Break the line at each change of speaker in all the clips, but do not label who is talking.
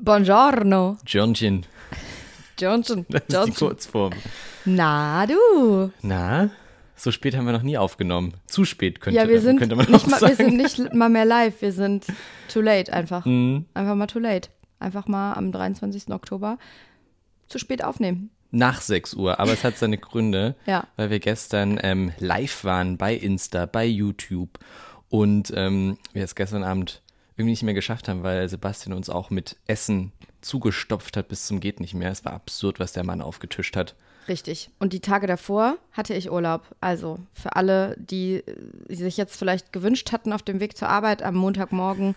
Buongiorno.
Johnchen.
Johnson.
Das ist die. Kurzform.
Na du.
Na, so spät haben wir noch nie aufgenommen. Zu spät könnte,
Ja, wir sind,
könnte man
nicht mal, wir
sagen.
sind nicht mal mehr live. Wir sind too late einfach.
Mhm.
Einfach mal too late. Einfach mal am 23. Oktober zu spät aufnehmen.
Nach 6 Uhr, aber es hat seine Gründe,
Ja.
weil wir gestern ähm, live waren bei Insta, bei YouTube und ähm, wir es gestern Abend irgendwie nicht mehr geschafft haben, weil Sebastian uns auch mit Essen zugestopft hat bis zum geht nicht mehr. Es war absurd, was der Mann aufgetischt hat.
Richtig. Und die Tage davor hatte ich Urlaub. Also für alle, die sich jetzt vielleicht gewünscht hatten, auf dem Weg zur Arbeit am Montagmorgen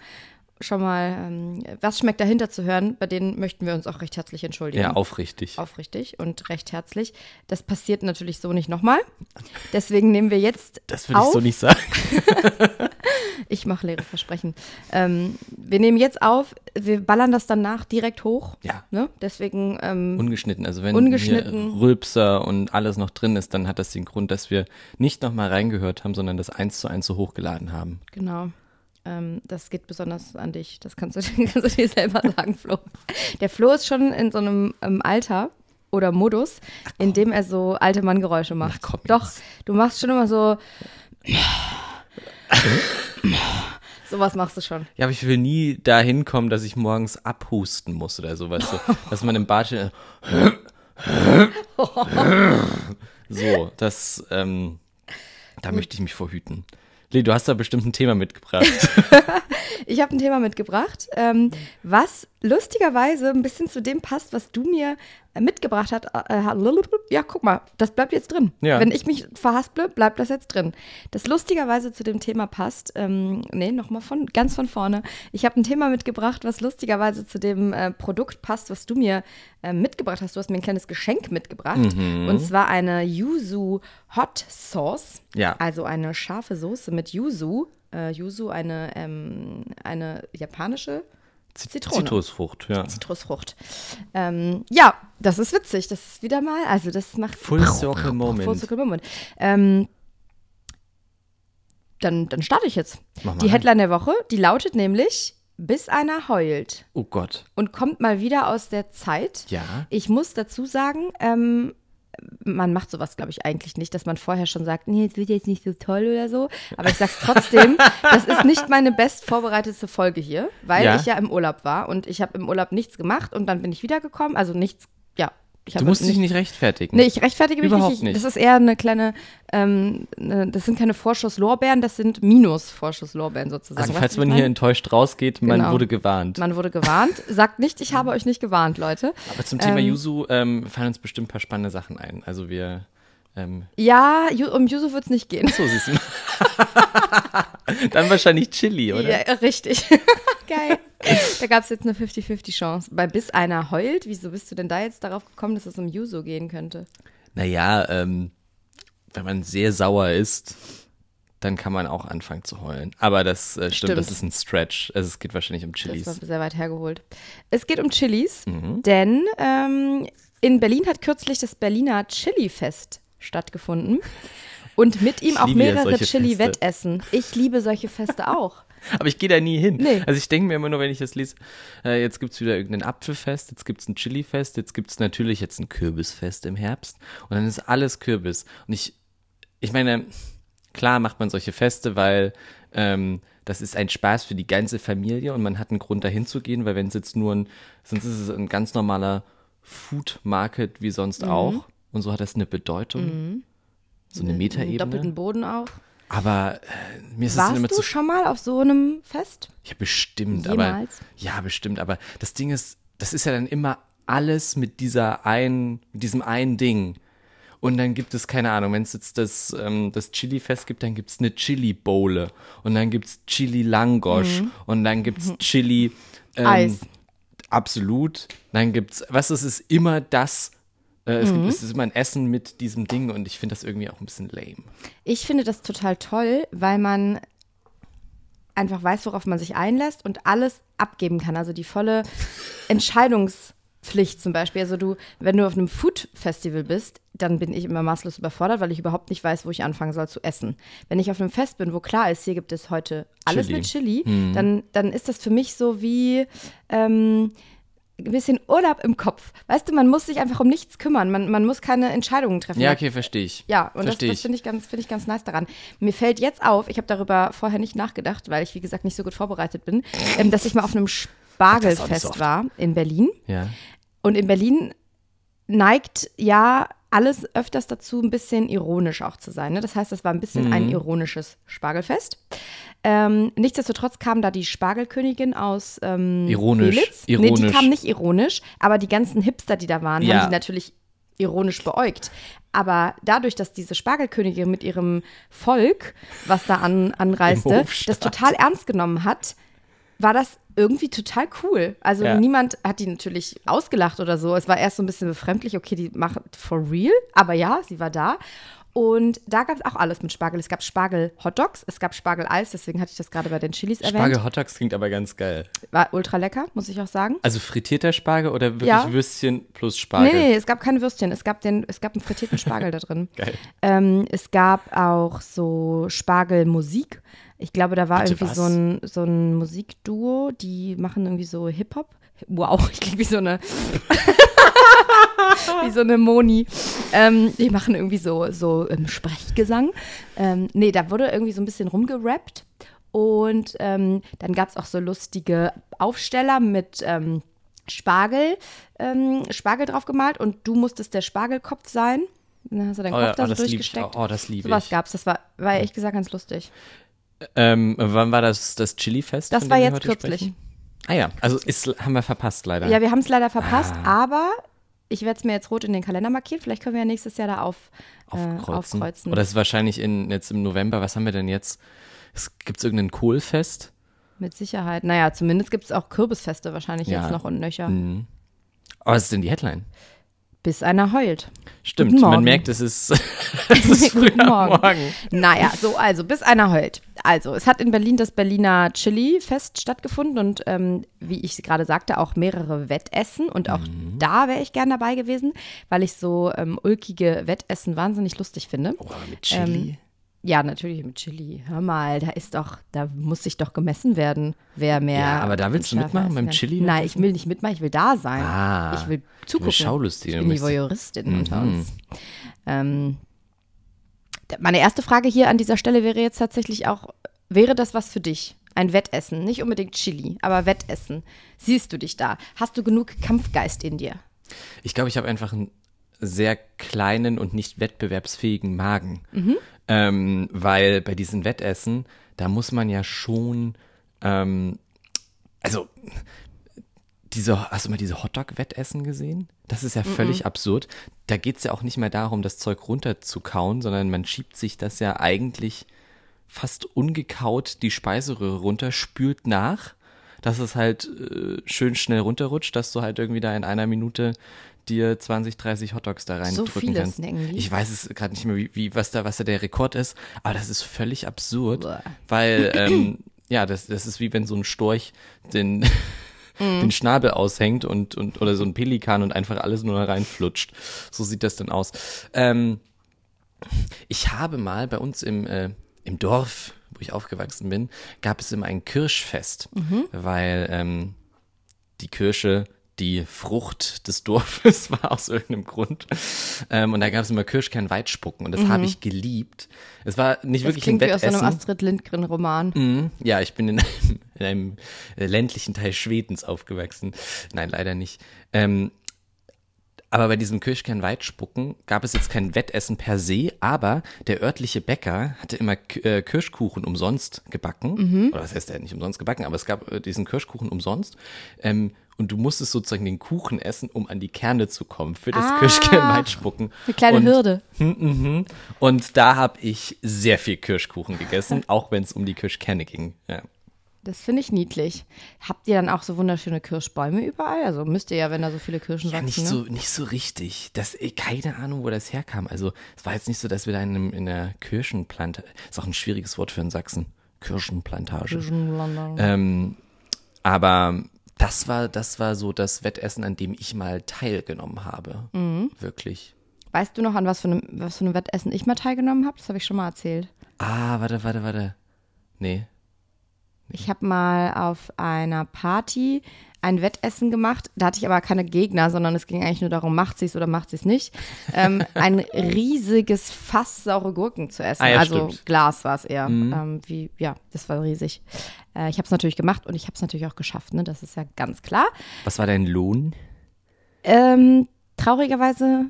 schon mal ähm, was schmeckt dahinter zu hören, bei denen möchten wir uns auch recht herzlich entschuldigen.
Ja, aufrichtig.
Aufrichtig und recht herzlich. Das passiert natürlich so nicht nochmal. Deswegen nehmen wir jetzt
Das würde ich so nicht sagen.
Ich mache leere Versprechen. Ähm, wir nehmen jetzt auf, wir ballern das danach direkt hoch.
Ja.
Ne? Deswegen, ähm,
Ungeschnitten. Also wenn
Ungeschnitten.
hier Rülpser und alles noch drin ist, dann hat das den Grund, dass wir nicht nochmal reingehört haben, sondern das eins zu eins so hochgeladen haben.
genau. Ähm, das geht besonders an dich. Das kannst du, kannst du dir selber sagen, Flo. Der Flo ist schon in so einem ähm, Alter oder Modus, in dem er so alte Manngeräusche macht.
Ach, komm
Doch, du machst schon immer so. Sowas machst du schon.
Ja, aber ich will nie dahin kommen, dass ich morgens abhusten muss oder so, weißt du, dass man im Bad steht, so, das, ähm, da möchte ich mich vorhüten. Lee, du hast da bestimmt ein Thema mitgebracht.
Ich habe ein Thema mitgebracht, ähm, was lustigerweise ein bisschen zu dem passt, was du mir äh, mitgebracht hast. Äh, ja, guck mal, das bleibt jetzt drin.
Ja.
Wenn ich mich verhasple, bleibt das jetzt drin. Das lustigerweise zu dem Thema passt. Ähm, nee, nochmal von ganz von vorne. Ich habe ein Thema mitgebracht, was lustigerweise zu dem äh, Produkt passt, was du mir äh, mitgebracht hast. Du hast mir ein kleines Geschenk mitgebracht. Und zwar eine Yuzu Hot Sauce.
Ja.
Also eine scharfe Soße mit Yuzu. Äh, Yuzu, eine, ähm, eine japanische Zitrone.
Zitrusfrucht, ja.
Zitrusfrucht. Ähm, ja, das ist witzig. Das ist wieder mal, also das macht
Full Circle Moment.
Full Circle Moment. Ähm, dann, dann starte ich jetzt.
Mach mal
Die. Headline der Woche, die lautet nämlich, bis einer heult
Oh Gott.
und kommt mal wieder aus der Zeit.
Ja.
Ich muss dazu sagen, ähm, man macht sowas, glaube ich, eigentlich nicht, dass man vorher schon sagt, nee, es wird jetzt nicht so toll oder so. Aber ich sag's trotzdem, das ist nicht meine best vorbereitete Folge hier, weil
Ja.
ich ja im Urlaub war und ich habe im Urlaub nichts gemacht und dann bin ich wiedergekommen. Also nichts,
Du musst dich nicht rechtfertigen.
Nee, ich rechtfertige mich
Überhaupt
nicht.
nicht.
Das ist eher eine kleine, ähm, ne, das sind keine Vorschusslorbeeren, das sind Minus-Vorschusslorbeeren sozusagen.
also
Weißt
falls man hier enttäuscht rausgeht, man
Genau.
wurde gewarnt.
Man wurde gewarnt. Sagt nicht, ich habe euch nicht gewarnt, Leute.
Aber zum Thema
ähm,
Yuzu ähm, fallen uns bestimmt ein paar spannende Sachen ein. Also wir, ähm,
Ja, um Yuzu wird es nicht gehen.
so siehst du. Dann wahrscheinlich Chili, oder?
Ja, richtig. Geil. Da gab es jetzt eine 50-50-Chance. Bei bis einer heult, wieso bist du denn da jetzt darauf gekommen, dass es um Yuzu gehen könnte?
Naja, ähm, wenn man sehr sauer ist, dann kann man auch anfangen zu heulen. Aber das äh, stimmt,
Stimmt.
das ist ein Stretch. Also es geht wahrscheinlich um
Das
Chilis.
war sehr weit hergeholt. Es geht um Chilis,
Mhm.
denn ähm, in Berlin hat kürzlich das Berliner Chili-Fest stattgefunden. Und mit ihm
Ich
auch mehrere Chili-Wettessen. Ich liebe solche Feste auch.
Aber ich gehe da nie hin.
Nee.
Also ich denke mir immer nur, wenn ich das lese, äh, jetzt gibt es wieder irgendein Apfelfest, jetzt gibt es ein Chilifest, jetzt gibt es natürlich jetzt ein Kürbisfest im Herbst und dann ist alles Kürbis. Und ich, ich meine, klar macht man solche Feste, weil ähm, das ist ein Spaß für die ganze Familie und man hat einen Grund dahin zu gehen, weil wenn es jetzt nur ein, sonst ist es ein ganz normaler Food Market wie sonst auch und so hat das eine Bedeutung. So eine Metaebene.
doppelten Boden auch.
Aber äh, mir ist es dann immer
Warst
zu
du schon mal auf so einem Fest?
ja, bestimmt, aber
Jemals?
ja, bestimmt, aber das Ding ist, das ist ja dann immer alles mit dieser ein, mit diesem einen Ding. Und dann gibt es, keine Ahnung, wenn es jetzt das, ähm, das Chili-Fest gibt, dann gibt es eine Chili-Bowle. Und dann gibt es Chili-Langosch. Und dann gibt es Chili. Ähm,
Mhm. Eis.
Absolut. Dann gibt es, was ist es, ist immer das. Äh, es,
Mhm.
gibt, es ist immer ein Essen mit diesem Ding und ich finde das irgendwie auch ein bisschen lame.
Ich finde das total toll, weil man einfach weiß, worauf man sich einlässt und alles abgeben kann. Also die volle Entscheidungspflicht zum Beispiel. Also du, wenn du auf einem Food-Festival bist, dann bin ich immer maßlos überfordert, weil ich überhaupt nicht weiß, wo ich anfangen soll zu essen. Wenn ich auf einem Fest bin, wo klar ist, hier gibt es heute alles
Chili.
mit Chili, dann, dann ist das für mich so wie, ähm, ein bisschen Urlaub im Kopf. Weißt du, man muss sich einfach um nichts kümmern. Man, man muss keine Entscheidungen treffen.
Ja, okay, verstehe ich.
Ja, und
Versteh
das, das finde ich, ganz, find ich ganz nice daran. Mir fällt jetzt auf, ich habe darüber vorher nicht nachgedacht, weil ich, wie gesagt, nicht so gut vorbereitet bin, ähm, dass ich mal auf einem
Das
Spargelfest war in Berlin.
Ja.
Und in Berlin neigt ja alles öfters dazu, ein bisschen ironisch auch zu sein. Ne? Das heißt, es war ein bisschen ein
Mhm.
ironisches Spargelfest. Ähm, nichtsdestotrotz kam da die Spargelkönigin aus ähm,
Ironisch,
Belitz. Nee, die
ironisch.
kam nicht ironisch, aber die ganzen Hipster, die da waren,
Ja.
haben die natürlich ironisch beäugt. Aber dadurch, dass diese Spargelkönigin mit ihrem Volk, was da an, anreiste, das total ernst genommen hat, war das irgendwie total cool. Also
Ja.
niemand hat die natürlich ausgelacht oder so. Es war erst so ein bisschen befremdlich, okay, die machen for real, aber ja, sie war da. Und da gab es auch alles mit Spargel. Es gab Spargel-Hotdogs, es gab Spargel-Eis, deswegen hatte ich das gerade bei den Chilis erwähnt.
Spargel Hotdogs klingt aber ganz geil.
War ultra lecker, muss ich auch sagen.
Also frittierter Spargel oder wirklich
Ja.
Würstchen plus Spargel?
Nee, nee, es gab keine Würstchen. Es gab, den, es gab einen frittierten Spargel da drin.
Geil.
Ähm, es gab auch so Spargelmusik. Ich glaube, da war
Bitte
irgendwie
was?
so ein, so ein Musikduo, die machen irgendwie so Hip-Hop. Wow, ich klinge wie so eine wie so eine Moni. Ähm, die machen irgendwie so, so ähm, Sprechgesang. Ähm, nee, da wurde irgendwie so ein bisschen rumgerappt. Und ähm, dann gab es auch so lustige Aufsteller mit ähm, Spargel, ähm, Spargel drauf gemalt und du musstest der Spargelkopf sein. Dann hast du deinen
Oh,
Kopf
ja,
da
oh,
so
das liebe ich.
durchgesteckt.
Oh, das liebe ich.
gab's. Das war, war ehrlich gesagt ganz lustig.
Ähm, wann war das, das Chili-Fest?
Das war jetzt kürzlich.
sprechen? Ah ja, also ist, haben wir verpasst leider.
Ja, wir haben es leider verpasst,
Ah.
aber ich werde es mir jetzt rot in den Kalender markieren. Vielleicht können wir ja nächstes Jahr da auf, äh,
aufkreuzen.
aufkreuzen.
Oder es ist wahrscheinlich in, jetzt im November, was haben wir denn jetzt? Gibt es irgendein Kohlfest?
Mit Sicherheit. Naja, zumindest gibt es auch Kürbisfeste wahrscheinlich
Ja.
jetzt noch und nöcher.
Mhm. Aber was ist denn die Headline?
Bis einer heult.
Stimmt, man merkt, es ist, es ist
Guten Morgen.
Morgen.
Naja, so, also, bis einer heult. Also, es hat in Berlin das Berliner Chili-Fest stattgefunden und ähm, wie ich gerade sagte, auch mehrere Wettessen. Und auch
Mhm.
da wäre ich gern dabei gewesen, weil ich so ähm, ulkige Wettessen wahnsinnig lustig finde.
Oh, mit Chili.
Ja, natürlich mit Chili. Hör mal, da ist doch, da muss sich doch gemessen werden, wer mehr.
Ja, aber da willst du mitmachen beim. Chili
Nein, ich will nicht mitmachen, ich will da sein.
Ah,
ich will zugucken. Ich bin die Voyeuristin unter
Mhm.
uns. Ähm, meine erste Frage hier an dieser Stelle wäre jetzt tatsächlich auch, wäre das was für dich? Ein Wettessen, nicht unbedingt Chili, aber Wettessen. Siehst du dich da? Hast du genug Kampfgeist in dir?
Ich glaube, ich habe einfach einen sehr kleinen und nicht wettbewerbsfähigen Magen. Ähm, weil bei diesen Wettessen, da muss man ja schon, ähm, also diese, hast du mal diese Hotdog-Wettessen gesehen? Das ist ja völlig absurd. Da geht es ja auch nicht mehr darum, das Zeug runterzukauen, sondern man schiebt sich das ja eigentlich fast ungekaut die Speiseröhre runter, spült nach, dass es halt äh, schön schnell runterrutscht, dass du halt irgendwie da in einer Minute dir 20, 30 Hotdogs da reindrücken
viele
kannst.
snacken?
Ich weiß es gerade nicht mehr, wie, wie, was, da, was da der Rekord ist, aber das ist völlig absurd,
Uah.
weil, ähm, ja, das, das ist wie wenn so ein Storch den,
Mhm.
den Schnabel aushängt und, und, oder so ein Pelikan und einfach alles nur da reinflutscht. So sieht das dann aus. Ähm, ich habe mal bei uns im, äh, im Dorf, wo ich aufgewachsen bin, gab es immer ein Kirschfest, weil ähm, die Kirsche die Frucht des Dorfes war aus irgendeinem Grund. Ähm, und da gab es immer Kirschkern-Weitspucken und das habe ich geliebt. Es war nicht
Das
wirklich ein
klingt wie aus einem
Wettessen.
Astrid Lindgren-Roman.
Mhm. Ja, ich bin in einem, in einem äh, ländlichen Teil Schwedens aufgewachsen. Nein, leider nicht. Ähm, aber bei diesem Kirschkern-Weitspucken gab es jetzt kein Wettessen per se, aber der örtliche Bäcker hatte immer äh, Kirschkuchen umsonst gebacken. Oder was heißt der nicht umsonst gebacken, aber es gab äh, diesen Kirschkuchen umsonst. Ähm, und du musstest sozusagen den Kuchen essen, um an die Kerne zu kommen für das
Ah.
Kirschkern-Weitspucken.
Eine kleine
und,
Hürde.
Mhm. Und da habe ich sehr viel Kirschkuchen gegessen, auch wenn es um die Kirschkerne ging. Ja.
Das finde ich niedlich. Habt ihr dann auch so wunderschöne Kirschbäume überall? Also müsst ihr ja, wenn da so viele Kirschen
Ja,
wachsen.
nicht
ne?
so, nicht so richtig. Das, eh, keine Ahnung, wo das herkam. Also, es war jetzt nicht so, dass wir da in, einem, in einer Kirschenplantage, ist auch ein schwieriges Wort für einen Sachsen. Kirschenplantage.
Kirschenblander.
Ähm, aber das war, das war so das Wettessen, an dem ich mal teilgenommen habe.
Mhm.
Wirklich.
Weißt du noch, an was für einem, was für einem Wettessen ich mal teilgenommen habe? Das habe ich schon mal erzählt.
Ah, warte, warte, warte. Nee.
Ich habe mal auf einer Party ein Wettessen gemacht. Da hatte ich aber keine Gegner, sondern es ging eigentlich nur darum, macht sie es oder macht sie es nicht. Ähm, ein riesiges Fass saure Gurken zu essen.
Ah ja,
also
stimmt.
Glas war es eher. Ähm, wie, ja, das war riesig. Äh, ich habe es natürlich gemacht und ich habe es natürlich auch geschafft. Ne? Das ist ja ganz klar.
Was war dein Lohn?
Ähm, traurigerweise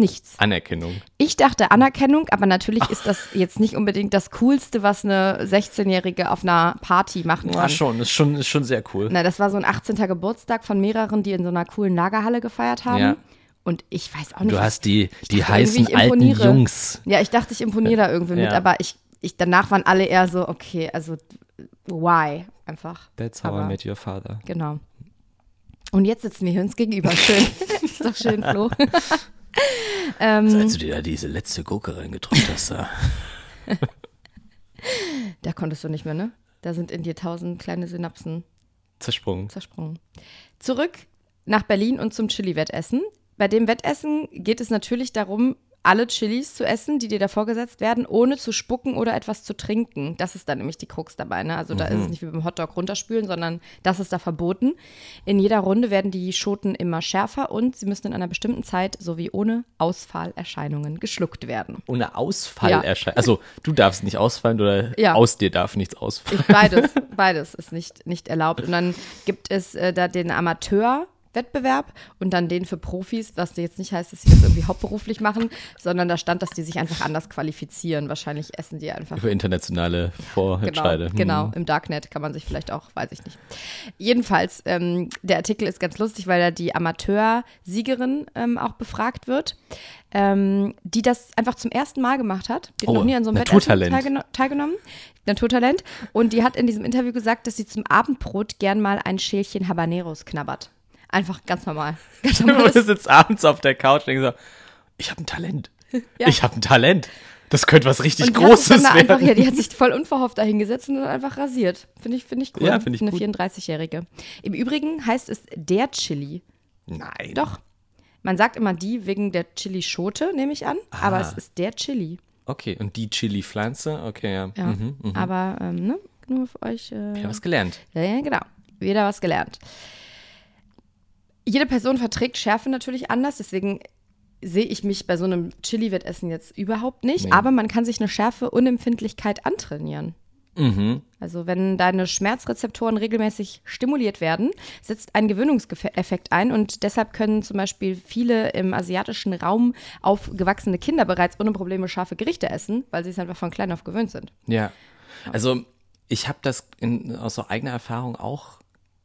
nichts.
Anerkennung.
Ich dachte Anerkennung, aber natürlich ist das jetzt nicht unbedingt das Coolste, was eine 16-Jährige auf einer Party machen
Ja,
kann.
schon, ist schon, ist schon sehr cool.
Na, das war so ein 18. Geburtstag von mehreren, die in so einer coolen Lagerhalle gefeiert haben.
Ja.
Und ich weiß auch nicht.
Du hast die, die
dachte
heißen alten
imponiere.
Jungs.
Ja, ich dachte, ich imponiere da irgendwie mit,
Ja.
aber ich, ich, danach waren alle eher so, okay, also why? Einfach.
That's how
Aber-
I met your father.
Genau. Und jetzt sitzen wir uns gegenüber. Schön. ist doch schön, Flo. ähm,
Als du dir da diese letzte Gurke reingedrückt hast, da.
da konntest du nicht mehr, ne? Da sind in dir tausend kleine Synapsen
zersprungen.
zersprungen. Zurück nach Berlin und zum Chili-Wettessen. Bei dem Wettessen geht es natürlich darum, alle Chilis zu essen, die dir da vorgesetzt werden, ohne zu spucken oder etwas zu trinken. Das ist dann nämlich die Krux dabei. Ne? Also da ist es nicht wie beim Hotdog runterspülen, sondern das ist da verboten. In jeder Runde werden die Schoten immer schärfer und sie müssen in einer bestimmten Zeit sowie ohne Ausfallerscheinungen geschluckt werden.
Ohne Ausfall
Ja.
Also, du darfst nicht ausfallen oder
Ja.
aus dir darf nichts ausfallen.
Ich, beides, beides ist nicht, nicht erlaubt. Und dann gibt es äh, da den Amateurwettbewerb und dann den für Profis, was jetzt nicht heißt, dass sie das irgendwie hauptberuflich machen, sondern da stand, dass die sich einfach anders qualifizieren. Wahrscheinlich essen die einfach.
Über internationale
Genau,
Vorentscheide.
genau,
Hm.
im Darknet kann man sich vielleicht auch, weiß ich nicht. Jedenfalls, ähm, der Artikel ist ganz lustig, weil da die Amateursiegerin ähm, auch befragt wird, ähm, die das einfach zum ersten Mal gemacht hat. Die hat
Oh,
noch nie an so einem teilgeno teilgenommen. Naturtalent. Und die hat in diesem Interview gesagt, dass sie zum Abendbrot gern mal ein Schälchen Habaneros knabbert. Einfach ganz normal. Ganz
Du
normales
sitzt abends auf der Couch und denkst so, ich habe ein Talent.
Ja.
Ich habe ein Talent. Das könnte was richtig
Und
Großes werden.
einfach, ja, die hat sich voll unverhofft dahingesetzt und dann einfach rasiert. Finde ich, finde ich cool.
Ja, finde ich
Eine
gut.
34-Jährige. Im Übrigen heißt es der Chili.
Nein.
Doch. Man sagt immer die wegen der Chili-Schote, nehme ich an. Aber
Ah.
es ist der Chili.
Okay, und die Chili-Pflanze? Okay, ja.
Ja.
Mhm, mhm.
Aber ähm, ne, nur für euch. Äh,
Ich habe was gelernt.
ja, ja, genau. Wieder was gelernt. Jede Person verträgt Schärfe natürlich anders, deswegen sehe ich mich bei so einem Chili-Wettessen jetzt überhaupt nicht.
Nee.
Aber man kann sich eine Schärfe-Unempfindlichkeit antrainieren.
Mhm.
Also wenn deine Schmerzrezeptoren regelmäßig stimuliert werden, setzt ein Gewöhnungseffekt ein und deshalb können zum Beispiel viele im asiatischen Raum aufgewachsene Kinder bereits ohne Probleme scharfe Gerichte essen, weil sie es einfach von klein auf gewöhnt sind.
Ja. Also, ich habe das in, aus so eigener Erfahrung auch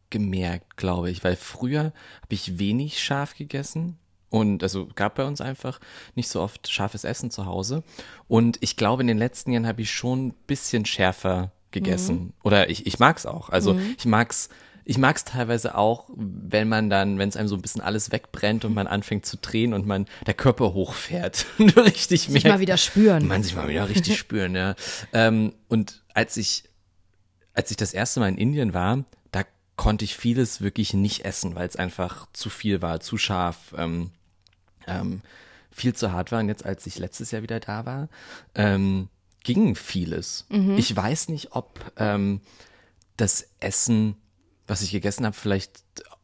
gemerkt, glaube ich, weil früher habe ich wenig scharf gegessen. Und also gab bei uns einfach nicht so oft scharfes Essen zu Hause. Und ich glaube, in den letzten Jahren habe ich schon ein bisschen schärfer gegessen. Oder ich, ich mag es auch. Also ich mag's, ich mag's teilweise auch, wenn man dann, wenn es einem so ein bisschen alles wegbrennt und man anfängt zu drehen und man der Körper hochfährt. richtig
Sich
merkst,
mal wieder spüren.
man sich mal wieder richtig spüren, ja. Ähm, und als ich, als ich das erste Mal in Indien war, konnte ich vieles wirklich nicht essen, weil es einfach zu viel war, zu scharf, ähm, ähm, viel zu hart war. Und jetzt, als ich letztes Jahr wieder da war, ähm, ging vieles. Ich weiß nicht, ob ähm, das Essen, was ich gegessen habe, vielleicht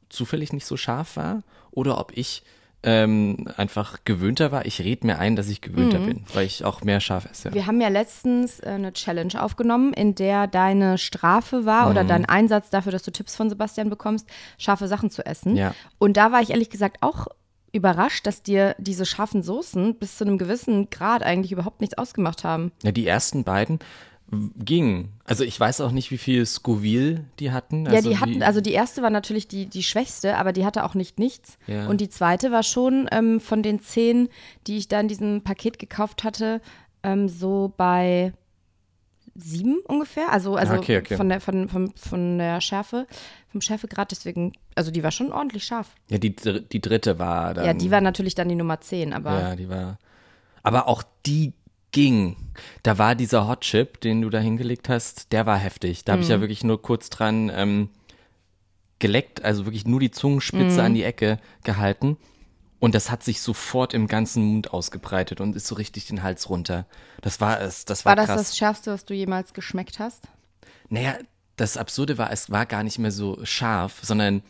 zufällig nicht so scharf war oder ob ich ähm, einfach gewöhnter war. Ich rede mir ein, dass ich gewöhnter bin, weil ich auch mehr scharf esse.
Wir haben ja letztens äh, eine Challenge aufgenommen, in der deine Strafe war
Mhm.
oder dein Einsatz dafür, dass du Tipps von Sebastian bekommst, scharfe Sachen zu essen.
Ja.
Und da war ich ehrlich gesagt auch überrascht, dass dir diese scharfen Soßen bis zu einem gewissen Grad eigentlich überhaupt nichts ausgemacht haben.
Ja, die ersten beiden gingen. Also ich weiß auch nicht, wie viel Scoville die hatten.
ja,
Also
die hatten, also die erste war natürlich die, die schwächste, aber die hatte auch nicht nichts.
Ja.
Und die zweite war schon ähm, von den zehn, die ich da in diesem Paket gekauft hatte, ähm, so bei sieben ungefähr. Also, also
Ah, okay, okay.
Von, der, von, von, von der Schärfe, vom Schärfegrad, deswegen, also die war schon ordentlich scharf.
ja, die, die dritte war dann.
ja, die war natürlich dann die Nummer zehn, aber
Ja, die war. Aber auch die ging. Da war dieser Hot Chip, den du da hingelegt hast, der war heftig. Da habe ich
Mhm.
ja wirklich nur kurz dran ähm, geleckt, also wirklich nur die Zungenspitze
Mhm.
an die Ecke gehalten. Und das hat sich sofort im ganzen Mund ausgebreitet und ist so richtig den Hals runter. Das war es, das war,
war das
krass.
das Schärfste, was du jemals geschmeckt hast?
Naja, das Absurde war, es war gar nicht mehr so scharf, sondern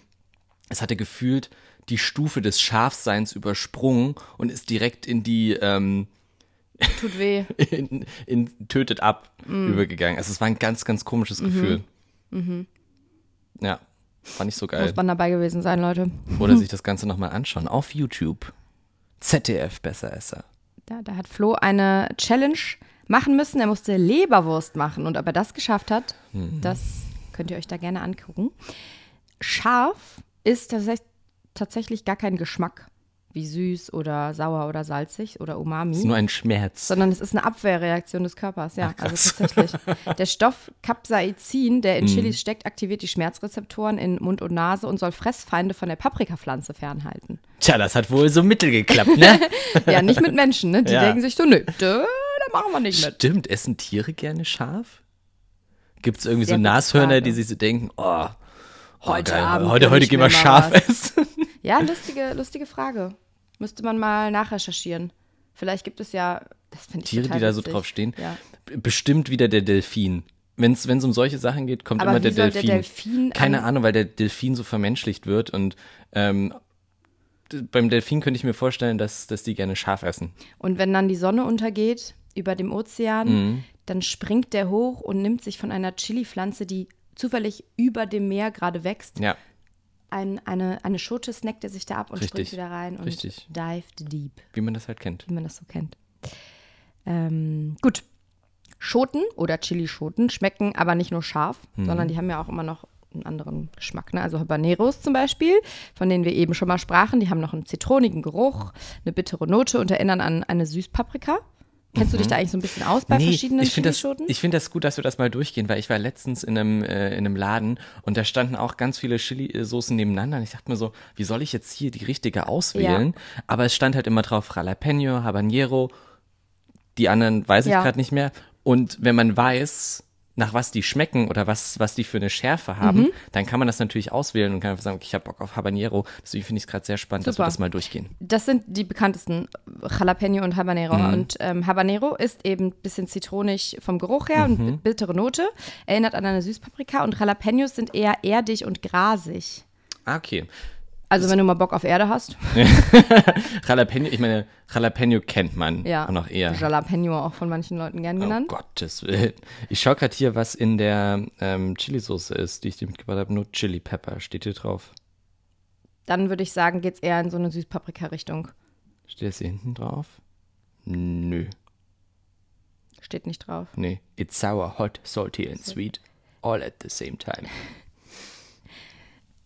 es hatte gefühlt die Stufe des Scharfseins übersprungen und ist direkt in die ähm,
Tut weh.
in, in tötet ab übergegangen. Also es war ein ganz, ganz komisches Gefühl. Ja, war nicht so geil.
Muss man dabei gewesen sein, Leute.
Oder sich das Ganze nochmal anschauen auf YouTube. ZDF Besseresser.
Da, da hat Flo eine Challenge machen müssen. Er musste Leberwurst machen. Und ob er das geschafft hat, das könnt ihr euch da gerne angucken. Scharf ist tatsächlich, tatsächlich gar kein Geschmack, wie süß oder sauer oder salzig oder umami.
Es ist nur ein Schmerz.
sondern es ist eine Abwehrreaktion des Körpers, ja,
Ach,
also tatsächlich. Der Stoff Capsaicin, der in
Mhm.
Chilis steckt, aktiviert die Schmerzrezeptoren in Mund und Nase und soll Fressfeinde von der Paprikapflanze fernhalten.
Tja, das hat wohl so mittel geklappt, ne?
Ja, nicht mit Menschen, ne? Die
Ja.
denken sich so, nö, da, machen wir nicht mit.
Stimmt, essen Tiere gerne scharf? Gibt es irgendwie
Sehr
so Nashörner,
Frage.
die sich so denken, oh, oh
Heute
geil,
Abend
heute, heute gehen wir scharf essen.
Ja, lustige, lustige Frage. Müsste man mal nachrecherchieren. Vielleicht gibt es ja, das ich
Tiere, die da so
witzig.
drauf stehen.
Ja.
Bestimmt wieder der Delfin. Wenn es um solche Sachen geht, kommt
Aber
immer der Delfin.
der Delfin
Keine Ahnung, weil der Delfin so vermenschlicht wird und ähm, beim Delfin könnte ich mir vorstellen, dass, dass die gerne scharf essen.
Und wenn dann die Sonne untergeht über dem Ozean,
Mhm.
dann springt der hoch und nimmt sich von einer Chili-Pflanze, die zufällig über dem Meer gerade wächst,
Ja,
ein, eine, eine Schote snackt er sich da ab und
Richtig.
springt wieder rein und
Richtig.
dived deep,
wie man das halt kennt.
wie man das so kennt. Ähm, gut. Schoten oder Chilischoten schmecken aber nicht nur scharf,
Mhm.
sondern die haben ja auch immer noch einen anderen Geschmack. Ne? Also Habaneros zum Beispiel, von denen wir eben schon mal sprachen, die haben noch einen zitronigen Geruch, eine bittere Note und erinnern an eine Süßpaprika. Kennst du dich da eigentlich so ein bisschen aus bei verschiedenen
ich finde das, ich find das gut, dass wir das mal durchgehen, weil ich war letztens in einem, äh, in einem Laden und da standen auch ganz viele Chili-Soßen nebeneinander und ich dachte mir so, wie soll ich jetzt hier die richtige auswählen? Aber es stand halt immer drauf Jalapeno, Habanero, die anderen weiß ich
Ja.
gerade nicht mehr. Und wenn man weiß, nach was die schmecken oder was, was die für eine Schärfe haben,
Mhm.
dann kann man das natürlich auswählen und kann einfach sagen, okay, ich habe Bock auf Habanero. Deswegen finde ich es gerade sehr spannend, dass wir
Super.
das mal durchgehen.
Das sind die bekanntesten Jalapeno und Habanero.
Mhm.
Und ähm, Habanero ist eben ein bisschen zitronig vom Geruch her
Mhm.
und bittere Note. Erinnert an eine Süßpaprika. Und Jalapenos sind eher erdig und grasig.
Ah, okay.
Also wenn du mal Bock auf Erde hast.
Jalapeno, ich meine, Jalapeno kennt man
Ja.
auch noch eher.
Jalapeno auch von manchen Leuten gern
Oh
genannt.
Gottes Willen. Ich schaue gerade hier, was in der ähm, Chili-Soße ist, die ich dir mitgebracht habe. Nur Chili Pepper steht hier drauf.
Dann würde ich sagen, geht es eher in so eine Süßpaprika-Richtung.
Steht das hier hinten drauf? Nö.
Steht nicht drauf.
Nee. It's sour, hot, salty and sweet. All at the same time.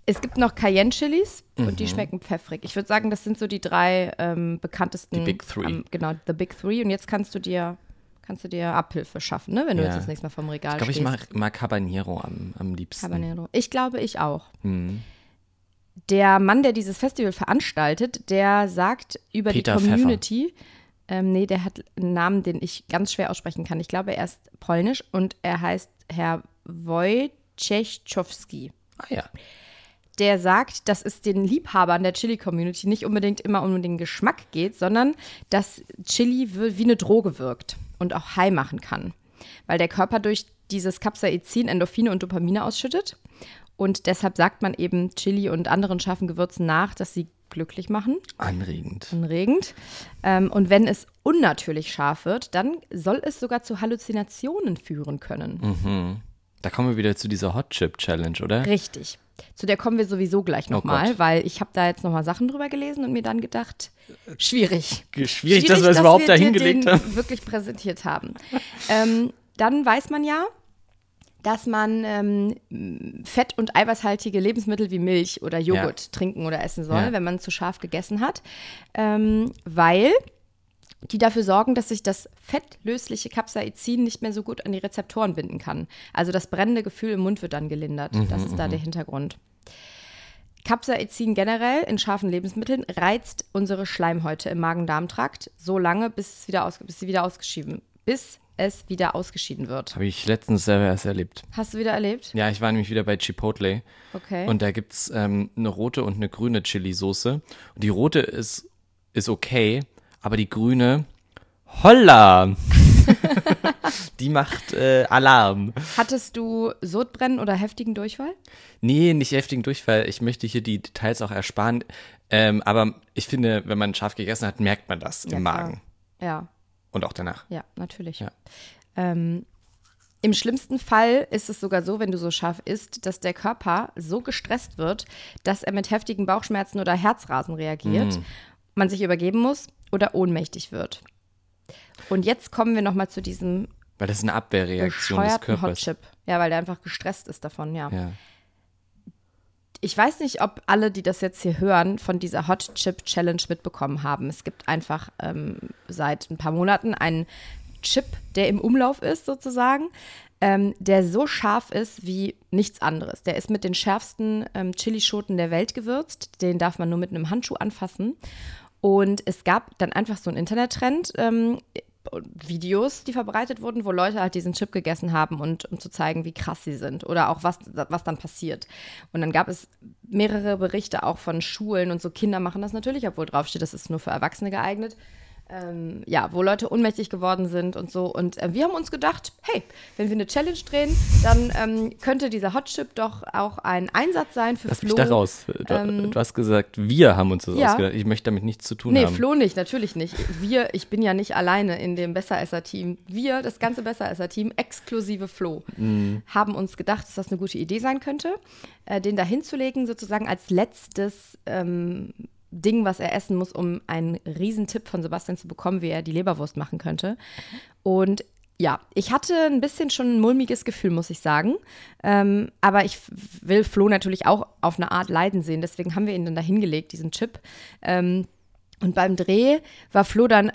Es gibt noch Cayenne-Chilis und
Mhm.
die schmecken pfeffrig. Ich würde sagen, das sind so die drei ähm, bekanntesten.
Die Big Three.
am- genau, the Big Three. Und jetzt kannst du dir, kannst du dir Abhilfe schaffen, ne? wenn du
Ja.
jetzt das nächste Mal vom Regal
Ich glaube, ich
stehst.
mag, mag Habanero am, am liebsten.
Habanero. Ich glaube, ich auch.
Mhm.
Der Mann, der dieses Festival veranstaltet, der sagt über
Peter
die Community, ähm, nee, der hat einen Namen, den ich ganz schwer aussprechen kann. Ich glaube, er ist polnisch und er heißt Herr Wojciechowski.
Ah ja.
Der sagt, dass es den Liebhabern der Chili-Community nicht unbedingt immer um den Geschmack geht, sondern dass Chili wie eine Droge wirkt und auch high machen kann. Weil der Körper durch dieses Capsaicin Endorphine und Dopamine ausschüttet. Und deshalb sagt man eben Chili und anderen scharfen Gewürzen nach, dass sie glücklich machen,
Anregend.
anregend. Ähm, und wenn es unnatürlich scharf wird, dann soll es sogar zu Halluzinationen führen können.
Da kommen wir wieder zu dieser Hot Chip Challenge, oder?
Richtig. Zu der kommen wir sowieso gleich nochmal,
Gott.
weil ich habe da jetzt nochmal Sachen drüber gelesen und mir dann gedacht, schwierig.
Schwierig, dass wir es überhaupt
wir
da
dir
hingelegt
den
haben.
wirklich präsentiert haben. ähm, dann weiß man ja, dass man ähm, fett- und eiweißhaltige Lebensmittel wie Milch oder Joghurt trinken oder essen soll,
Ja.
wenn man zu scharf gegessen hat, ähm, weil die dafür sorgen, dass sich das fettlösliche Capsaicin nicht mehr so gut an die Rezeptoren binden kann. Also das brennende Gefühl im Mund wird dann gelindert. das ist da der Hintergrund. Capsaicin generell in scharfen Lebensmitteln reizt unsere Schleimhäute im Magen-Darm-Trakt so lange, bis, es wieder aus, bis sie wieder ausgeschieden, bis es wieder ausgeschieden wird.
Habe ich letztens selber erst erlebt.
Hast du wieder erlebt?
Ja, ich war nämlich wieder bei Chipotle.
Okay.
Und da gibt es ähm, eine rote und eine grüne Chili-Soße. Die rote ist, ist okay, aber die grüne, holla! die macht äh, Alarm.
Hattest du Sodbrennen oder heftigen Durchfall?
Nee, nicht heftigen Durchfall. Ich möchte hier die Details auch ersparen. Ähm, aber ich finde, wenn man scharf gegessen hat, merkt man das
Ja,
im
klar.
Magen.
Ja,
Und auch danach.
ja, natürlich.
Ja.
Ähm, Im schlimmsten Fall ist es sogar so, wenn du so scharf isst, dass der Körper so gestresst wird, dass er mit heftigen Bauchschmerzen oder Herzrasen reagiert,
Mhm.
man sich übergeben muss oder ohnmächtig wird. Und jetzt kommen wir nochmal zu diesem
Weil das ist eine Abwehrreaktion des Körpers.
Hotchip. Ja, weil der einfach gestresst ist davon, ja.
Ja.
Ich weiß nicht, ob alle, die das jetzt hier hören, von dieser Hot Chip Challenge mitbekommen haben. Es gibt einfach ähm, seit ein paar Monaten einen Chip, der im Umlauf ist, sozusagen, ähm, der so scharf ist wie nichts anderes. Der ist mit den schärfsten ähm, Chilischoten der Welt gewürzt. Den darf man nur mit einem Handschuh anfassen. Und es gab dann einfach so einen Internettrend, ähm, Videos, die verbreitet wurden, wo Leute halt diesen Chip gegessen haben und um zu zeigen, wie krass sie sind oder auch was, was dann passiert. Und dann gab es mehrere Berichte auch von Schulen und so Kinder machen das natürlich, obwohl draufsteht, das ist nur für Erwachsene geeignet. Ähm, ja, wo Leute ohnmächtig geworden sind und so. Und äh, wir haben uns gedacht, hey, wenn wir eine Challenge drehen, dann ähm, könnte dieser Hot Chip doch auch ein Einsatz sein für
Lass
Flo.
mich da raus. Du,
ähm,
du hast gesagt, wir haben uns das
ja.
ausgedacht. Ich möchte damit nichts zu tun
Nee,
haben.
Flo nicht, natürlich nicht. Wir, ich bin ja nicht alleine in dem Besseresser-Team. Wir, das ganze Besseresser-Team, exklusive Flo,
Mhm.
haben uns gedacht, dass das eine gute Idee sein könnte, äh, den da hinzulegen, sozusagen als letztes ähm, Ding, was er essen muss, um einen Riesentipp von Sebastian zu bekommen, wie er die Leberwurst machen könnte. Und ja, ich hatte ein bisschen schon ein mulmiges Gefühl, muss ich sagen. Ähm, aber ich will Flo natürlich auch auf eine Art leiden sehen. Deswegen haben wir ihn dann da hingelegt, diesen Chip. Ähm, und beim Dreh war Flo dann,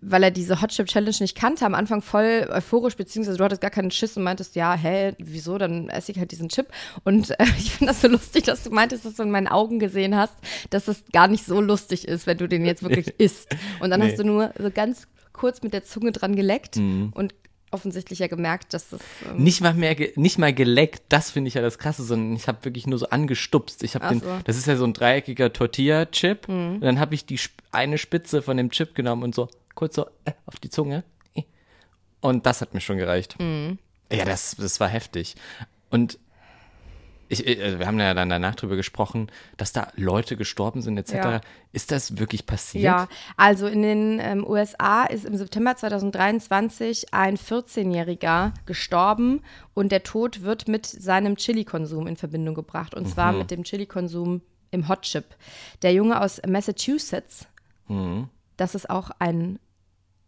weil er diese Hot Chip Challenge nicht kannte, am Anfang voll euphorisch, beziehungsweise du hattest gar keinen Schiss und meintest, ja, hä, wieso, dann esse ich halt diesen Chip. Und äh, ich finde das so lustig, dass du meintest, dass du in meinen Augen gesehen hast, dass es gar nicht so lustig ist, wenn du den jetzt wirklich isst. Und dann
Nee.
hast du nur so ganz kurz mit der Zunge dran geleckt
Mhm.
und offensichtlich ja gemerkt, dass das. Ähm,
Nicht mal mehr, nicht mal geleckt, das finde ich ja das Krasse, sondern ich habe wirklich nur so angestupst. Ich habe den,
so. Mhm.
das ist ja so ein dreieckiger Tortilla-Chip. Und dann habe ich die eine Spitze von dem Chip genommen und so kurz so äh, auf die Zunge. Äh. Und das hat mir schon gereicht.
Mhm.
Ja, das, das war heftig. Und ich, äh, wir haben ja dann danach drüber gesprochen, dass da Leute gestorben sind etc.
Ja.
Ist das wirklich passiert?
Ja, also in den ähm, USA ist im September 2023 ein 14-Jähriger gestorben und der Tod wird mit seinem Chili-Konsum in Verbindung gebracht und zwar mit dem Chili-Konsum im Hot Chip. Der Junge aus Massachusetts, das ist auch ein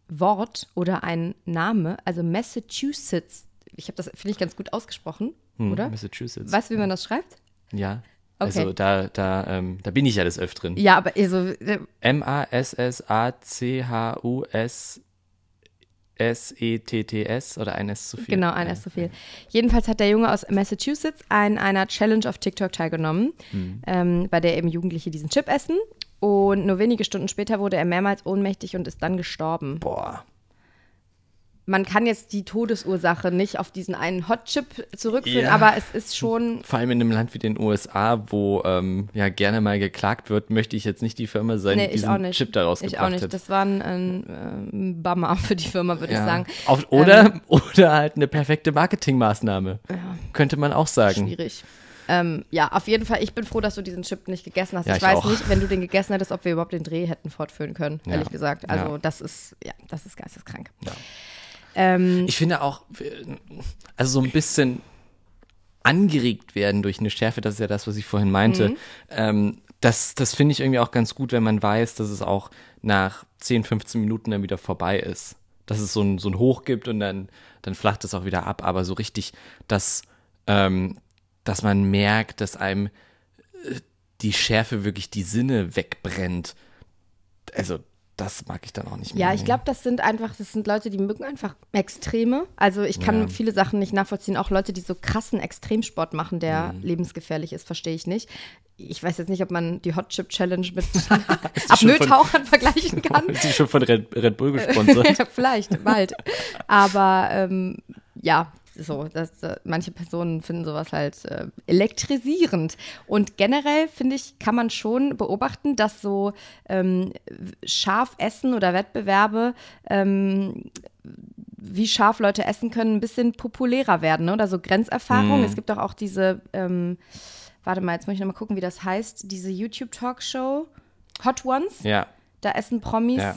Wort oder ein Name, also Massachusetts. Ich habe das, finde ich, ganz gut ausgesprochen,
Hm,
oder?
Massachusetts.
Weißt du, wie man das schreibt?
Ja.
Okay.
Also da, da, ähm, da bin ich ja des Öfteren.
Ja, aber also, äh,
M-A-S-S-A-C-H-U-S S-E-T-T-S oder ein S zu viel.
Genau, ein ist zu viel. Jedenfalls hat der Junge aus Massachusetts an einer Challenge auf TikTok teilgenommen,
Hm.
ähm, bei der eben Jugendliche diesen Chip essen. Und nur wenige Stunden später wurde er mehrmals ohnmächtig und ist dann gestorben.
Boah.
Man kann jetzt die Todesursache nicht auf diesen einen Hot Chip zurückführen,
Ja.
aber es ist schon.
Vor allem in einem Land wie den USA, wo ähm, ja gerne mal geklagt wird, möchte ich jetzt nicht die Firma sein,
Nee,
die
ich
diesen
auch nicht.
Chip daraus
Ich auch
gebracht
nicht.
hat.
Das war ein, ein, ähm, Bummer für die Firma, würde ich
ja.
sagen.
Auf, oder, oder halt eine perfekte Marketingmaßnahme. Könnte man auch sagen.
Schwierig. Ähm, ja, auf jeden Fall, ich bin froh, dass du diesen Chip nicht gegessen hast.
Ja,
ich,
ich
weiß
auch.
nicht, wenn du den gegessen hättest, ob wir überhaupt den Dreh hätten fortführen können,
Ja.
ehrlich gesagt. Also
Ja.
das ist, ja, das ist geisteskrank. Ähm,
Ich finde auch, also so ein bisschen angeregt werden durch eine Schärfe, das ist ja das, was ich vorhin meinte.
Mhm.
Ähm, das das finde ich irgendwie auch ganz gut, wenn man weiß, dass es auch nach 10, 15 Minuten dann wieder vorbei ist. Dass es so ein, so ein Hoch gibt und dann, dann flacht es auch wieder ab. Aber so richtig, dass, ähm, dass man merkt, dass einem äh, die Schärfe wirklich die Sinne wegbrennt. Also, das mag ich dann auch nicht mehr.
ja, ich glaube, das sind einfach, das sind Leute, die mögen einfach Extreme. Also ich kann
Ja.
viele Sachen nicht nachvollziehen. Auch Leute, die so krassen Extremsport machen, der
Mhm.
lebensgefährlich ist, verstehe ich nicht. Ich weiß jetzt nicht, ob man die Hot Chip Challenge mit Apnoe-Tauchern vergleichen kann.
Ist sie schon von Red, Red Bull gesponsert?
Vielleicht, bald. Aber ähm, ja, so, das, äh, manche Personen finden sowas halt äh, elektrisierend. Und generell, finde ich, kann man schon beobachten, dass so ähm, scharf Essen oder Wettbewerbe ähm, wie scharf Leute essen können, ein bisschen populärer werden, ne? oder so Grenzerfahrung. Es gibt doch auch diese, ähm, warte mal, jetzt muss ich nochmal gucken, wie das heißt, diese YouTube-Talkshow Hot Ones.
Ja.
Da essen Promis
Ja.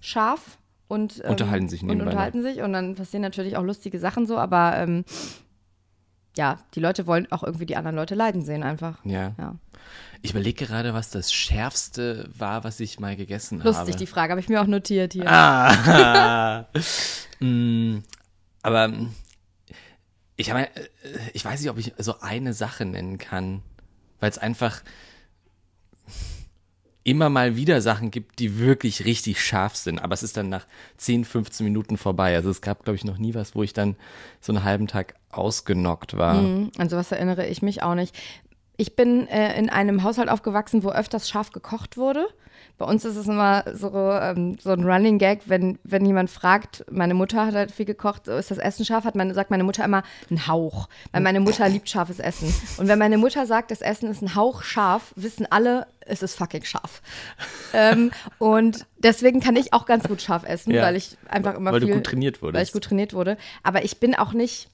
scharf und ähm,
Unterhalten sich
und
nebenbei,
unterhalten sich und dann passieren natürlich auch lustige Sachen so, aber ähm, ja, die Leute wollen auch irgendwie die anderen Leute leiden sehen einfach.
Ja.
Ja.
Ich überlege gerade, was das Schärfste war, was ich mal gegessen
Lustig
habe.
die Frage, habe ich mir auch notiert hier.
Ah. mm, aber mm, ich habe, äh, ich weiß nicht, ob ich so eine Sache nennen kann, weil es einfach immer mal wieder Sachen gibt, die wirklich richtig scharf sind. Aber es ist dann nach 10, 15 Minuten vorbei. Also es gab, glaube ich, noch nie was, wo ich dann so einen halben Tag ausgenockt war.
Mhm, An sowas erinnere ich mich auch nicht. Ich bin äh, in einem Haushalt aufgewachsen, wo öfters scharf gekocht wurde. Bei uns ist es immer so, ähm, so ein Running Gag, wenn, wenn jemand fragt, meine Mutter hat halt viel gekocht, ist das Essen scharf? Hat meine, sagt meine Mutter immer, ein Hauch. Weil meine Mutter liebt scharfes Essen. Und wenn meine Mutter sagt, das Essen ist ein Hauch scharf, wissen alle, es ist fucking scharf. ähm, und deswegen kann ich auch ganz gut scharf essen,
Ja.
weil ich einfach immer
Weil du
viel,
gut trainiert
Weil ich
wurdest.
gut trainiert wurde. Aber ich bin auch nicht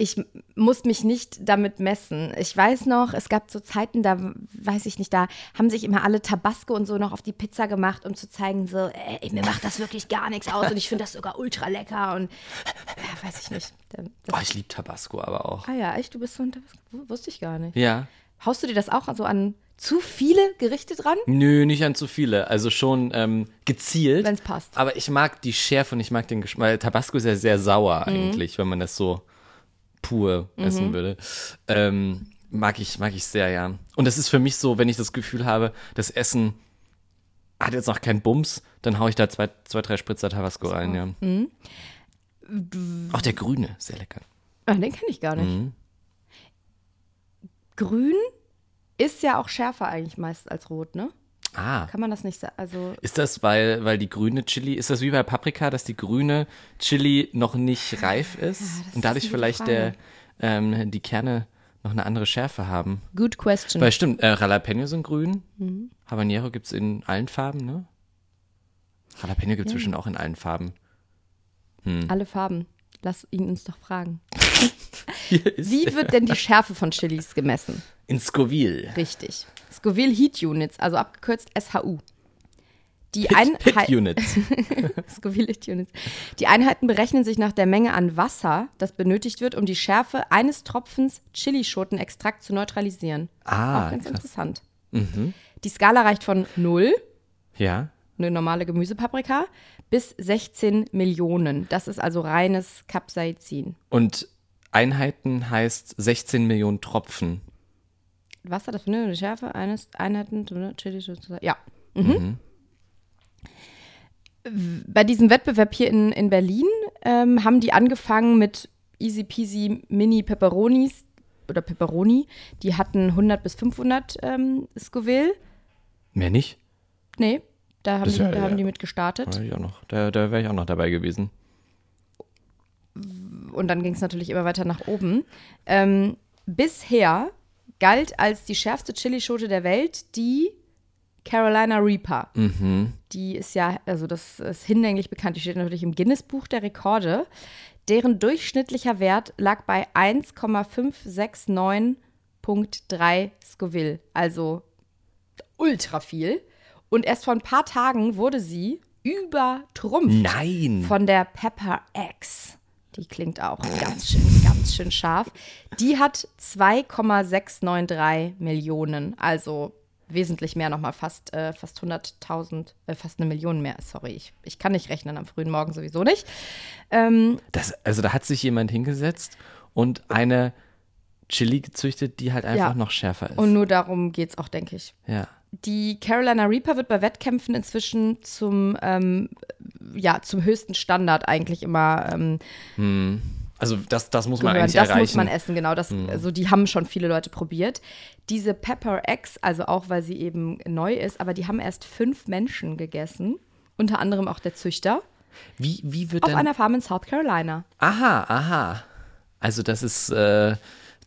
ich muss mich nicht damit messen. Ich weiß noch, es gab so Zeiten, da weiß ich nicht, da haben sich immer alle Tabasco und so noch auf die Pizza gemacht, um zu zeigen, so, ey, mir macht das wirklich gar nichts aus und ich finde das sogar ultra lecker und ja, weiß ich nicht.
Oh, ich liebe Tabasco aber auch.
ah ja, echt, du bist so ein Tabasco? Wusste ich gar nicht.
Ja.
Haust du dir das auch so an zu viele Gerichte dran?
Nö, nicht an zu viele. Also schon ähm, gezielt.
Wenn's passt.
Aber ich mag die Schärfe und ich mag den Geschmack. weil Tabasco ist ja sehr sauer
Mhm.
eigentlich, wenn man das so pur essen würde. Ähm, mag ich, mag ich sehr, ja. Und das ist für mich so, wenn ich das Gefühl habe, das Essen hat jetzt noch keinen Bums, dann hau ich da zwei, zwei drei Spritzer Tabasco rein, ja.
Mhm.
Auch der grüne, sehr lecker.
Ah, den kenne ich gar nicht. Grün ist ja auch schärfer eigentlich meist als rot, ne?
Ah.
Kann man das nicht sagen? Also
Ist das, weil, weil die grüne Chili, ist das wie bei Paprika, dass die grüne Chili noch nicht reif ist
das
und dadurch
ist
vielleicht der, ähm, die Kerne noch eine andere Schärfe haben?
Good question.
Weil stimmt, äh, Jalapeno sind grün,
Mhm.
Habanero gibt es in allen Farben, ne? Jalapeno gibt es bestimmt auch in allen Farben.
Alle Farben. Lass ihn uns doch fragen. Wie wird denn die Schärfe von Chilis gemessen?
in Scoville.
Richtig. Scoville Heat Units, also abgekürzt SHU. Die
Hit, Hit
Einheit-
Units.
Scoville Heat Units. Die Einheiten berechnen sich nach der Menge an Wasser, das benötigt wird, um die Schärfe eines Tropfens Chilischotenextrakt zu neutralisieren.
Ah,
Auch ganz
krass.
interessant. Die Skala reicht von 0,
Ja.
eine normale Gemüsepaprika, bis 16 Millionen. Das ist also reines Capsaicin.
Und Einheiten heißt 16 Millionen Tropfen.
Wasser, das benötigt die Schärfe eines Einheiten Chili Ja. Mhm. Bei diesem Wettbewerb hier in, in Berlin ähm, haben die angefangen mit easy peasy Mini Pepperonis oder Pepperoni. Die hatten 100 bis 500 ähm, Scoville.
Mehr nicht?
Nee, da haben,
Das
die,
ja-
da
ja.
haben die mit gestartet.
Da, ich auch noch. da, da wäre ich auch noch dabei gewesen.
und dann ging es natürlich immer weiter nach oben. Ähm, bisher galt als die schärfste Chilischote der Welt die Carolina Reaper. Die ist ja, also das ist hinlänglich bekannt, die steht natürlich im Guinness-Buch der Rekorde. Deren durchschnittlicher Wert lag bei 1,569.3 Scoville, also ultra viel. Und erst vor ein paar Tagen wurde sie übertrumpft
Nein!
von der Pepper X. Die klingt auch ganz schön, ganz schön scharf. Die hat 2,693 Millionen, also wesentlich mehr nochmal, fast, äh, fast 100.000, äh, fast eine Million mehr. Sorry, ich, ich kann nicht rechnen am frühen Morgen sowieso nicht. Ähm,
Das, also da hat sich jemand hingesetzt und eine Chili gezüchtet, die halt einfach
Ja.
noch schärfer ist.
und nur darum geht es auch, denke ich.
ja.
Die Carolina Reaper wird bei Wettkämpfen inzwischen zum, ähm, ja, zum höchsten Standard eigentlich immer ähm,
Also das, das muss man
gehören.
eigentlich
Das
erreichen.
muss man essen, genau. Das, Also die haben schon viele Leute probiert. Diese Pepper X, also auch weil sie eben neu ist, aber die haben erst fünf Menschen gegessen. Unter anderem auch der Züchter.
wie, wie wird
Auf
denn.
einer Farm in South Carolina.
aha, aha. Also das ist äh,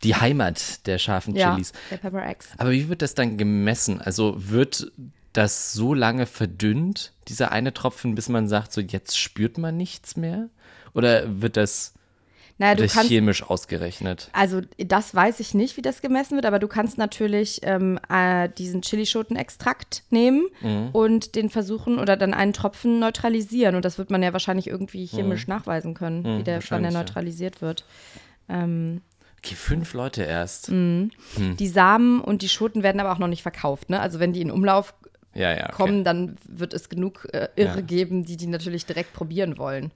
die Heimat der scharfen
Ja,
Chilis.
der Pepper X.
Aber wie wird das dann gemessen? Also wird das so lange verdünnt, dieser eine Tropfen, bis man sagt, so jetzt spürt man nichts mehr? Oder wird das,
Naja, du kannst,
chemisch ausgerechnet?
also das weiß ich nicht, wie das gemessen wird, aber du kannst natürlich ähm, äh, diesen Chilischoten-Extrakt nehmen
Mhm.
und den versuchen oder dann einen Tropfen neutralisieren. Und das wird man ja wahrscheinlich irgendwie chemisch nachweisen können, wie der, wann der
Mhm. wahrscheinlich, ja.
neutralisiert wird. Ähm,
Okay, fünf Leute erst.
Mhm.
Hm.
Die Samen und die Schoten werden aber auch noch nicht verkauft. Ne? Also wenn die in Umlauf
Ja, ja. Okay.
kommen, dann wird es genug äh, Irre
Ja.
geben, die die natürlich direkt probieren wollen.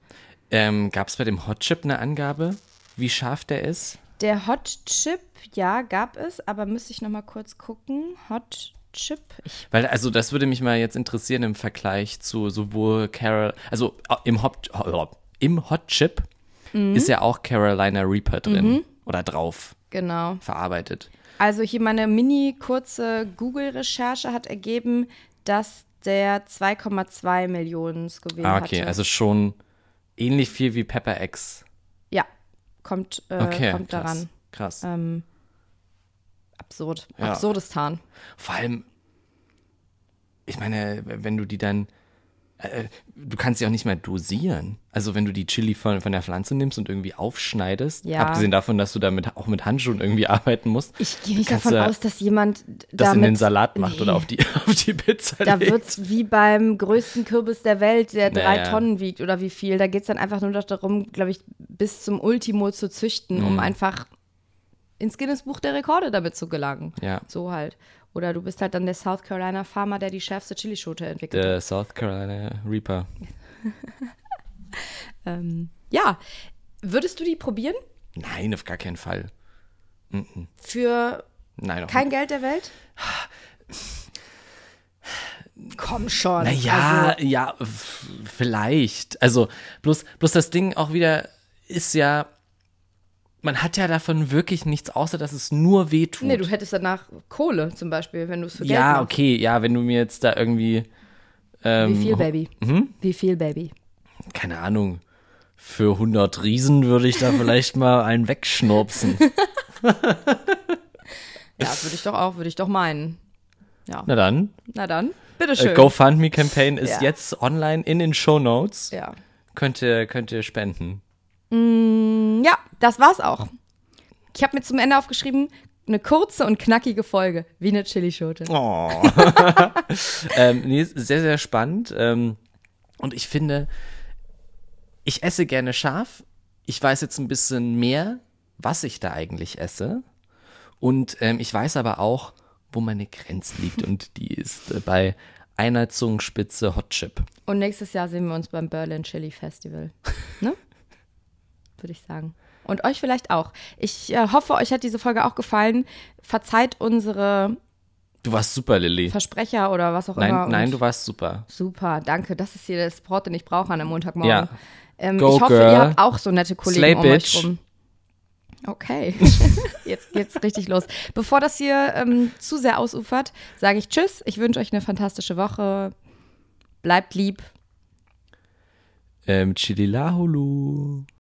Ähm, Gab es bei dem Hot Chip eine Angabe, wie scharf der ist?
Der Hot Chip, ja, gab es, aber müsste ich noch mal kurz gucken. Hot Chip,
Weil, also, das würde mich mal jetzt interessieren im Vergleich zu sowohl Carol, also äh, im Hot, äh, im Hot Chip
Mhm.
ist ja auch Carolina Reaper drin oder drauf
genau.
verarbeitet.
Also hier meine mini kurze Google-Recherche hat ergeben, dass der 2,2 Millionen Scoville
Ah, okay,
hatte.
also schon ähnlich viel wie Pepper X.
ja, kommt, äh,
Okay,
kommt
krass.
daran.
Krass.
Ähm, absurd.
Ja.
Absurdistan.
Vor allem, ich meine, wenn du die dann, du kannst sie auch nicht mehr dosieren. Also wenn du die Chili von, von der Pflanze nimmst und irgendwie aufschneidest,
Ja.
abgesehen davon, dass du damit auch mit Handschuhen irgendwie arbeiten musst,
Ich gehe nicht davon
du
aus, dass jemand
das in den Salat macht
Nee.
oder auf die, auf die Pizza
Da
legt.
wird es wie beim größten Kürbis der Welt, der drei
Naja.
Tonnen wiegt oder wie viel. Da geht es dann einfach nur noch darum, glaube ich, bis zum Ultimo zu züchten,
Mhm.
um einfach ins Guinness-Buch der Rekorde damit zu gelangen.
Ja.
So halt. Oder du bist halt dann der South Carolina Farmer, der die schärfste Chilischote entwickelt.
Der South Carolina Reaper.
Ähm, ja. Würdest du die probieren?
Nein, auf gar keinen Fall.
Für
Nein,
kein Geld der Welt? Komm schon.
Naja,
Also,
ja, vielleicht. Also, bloß, bloß das Ding auch wieder ist ja, man hat ja davon wirklich nichts, außer dass es nur weh tut.
nee, du hättest danach Kohle zum Beispiel, wenn du es für Geld
ja,
machst.
okay, ja, wenn du mir jetzt da irgendwie, ähm,
Wie viel, Baby?
Mhm.
Wie viel, Baby?
keine Ahnung, für 100 Riesen würde ich da vielleicht mal einen wegschnurpsen.
Ja, würde ich doch auch, würde ich doch meinen. Ja.
Na dann,
Na dann, bitteschön.
äh, GoFundMe-Campaign ist
Ja.
jetzt online in den Show Notes.
Ja.
Könnt ihr, könnt ihr spenden.
Ja, das war's auch. Ich habe mir zum Ende aufgeschrieben, eine kurze und knackige Folge, wie eine Chilischote.
Oh. ähm, nee, sehr, sehr spannend. Ähm, und ich finde, ich esse gerne scharf. Ich weiß jetzt ein bisschen mehr, was ich da eigentlich esse. Und ähm, ich weiß aber auch, wo meine Grenze liegt. Und die ist äh, bei einer Zungenspitze Hot Chip.
Und nächstes Jahr sehen wir uns beim Berlin Chili Festival. Ne? Würde ich sagen. Und euch vielleicht auch. Ich äh, hoffe, euch hat diese Folge auch gefallen. Verzeiht unsere
Du warst super, Lilly.
Versprecher oder was auch immer.
Nein, nein,
und-
du warst super.
Super, danke. Das ist hier der Support, den ich brauche an einem Montagmorgen.
Ja.
Ähm,
Go,
ich hoffe,
girl.
ihr habt auch so nette Kollegen
Slay,
um
bitch.
euch rum. Okay, jetzt geht's richtig los. Bevor das hier ähm, zu sehr ausufert, sage ich Tschüss. Ich wünsche euch eine fantastische Woche. Bleibt lieb.
Ähm, Chili Lahulu.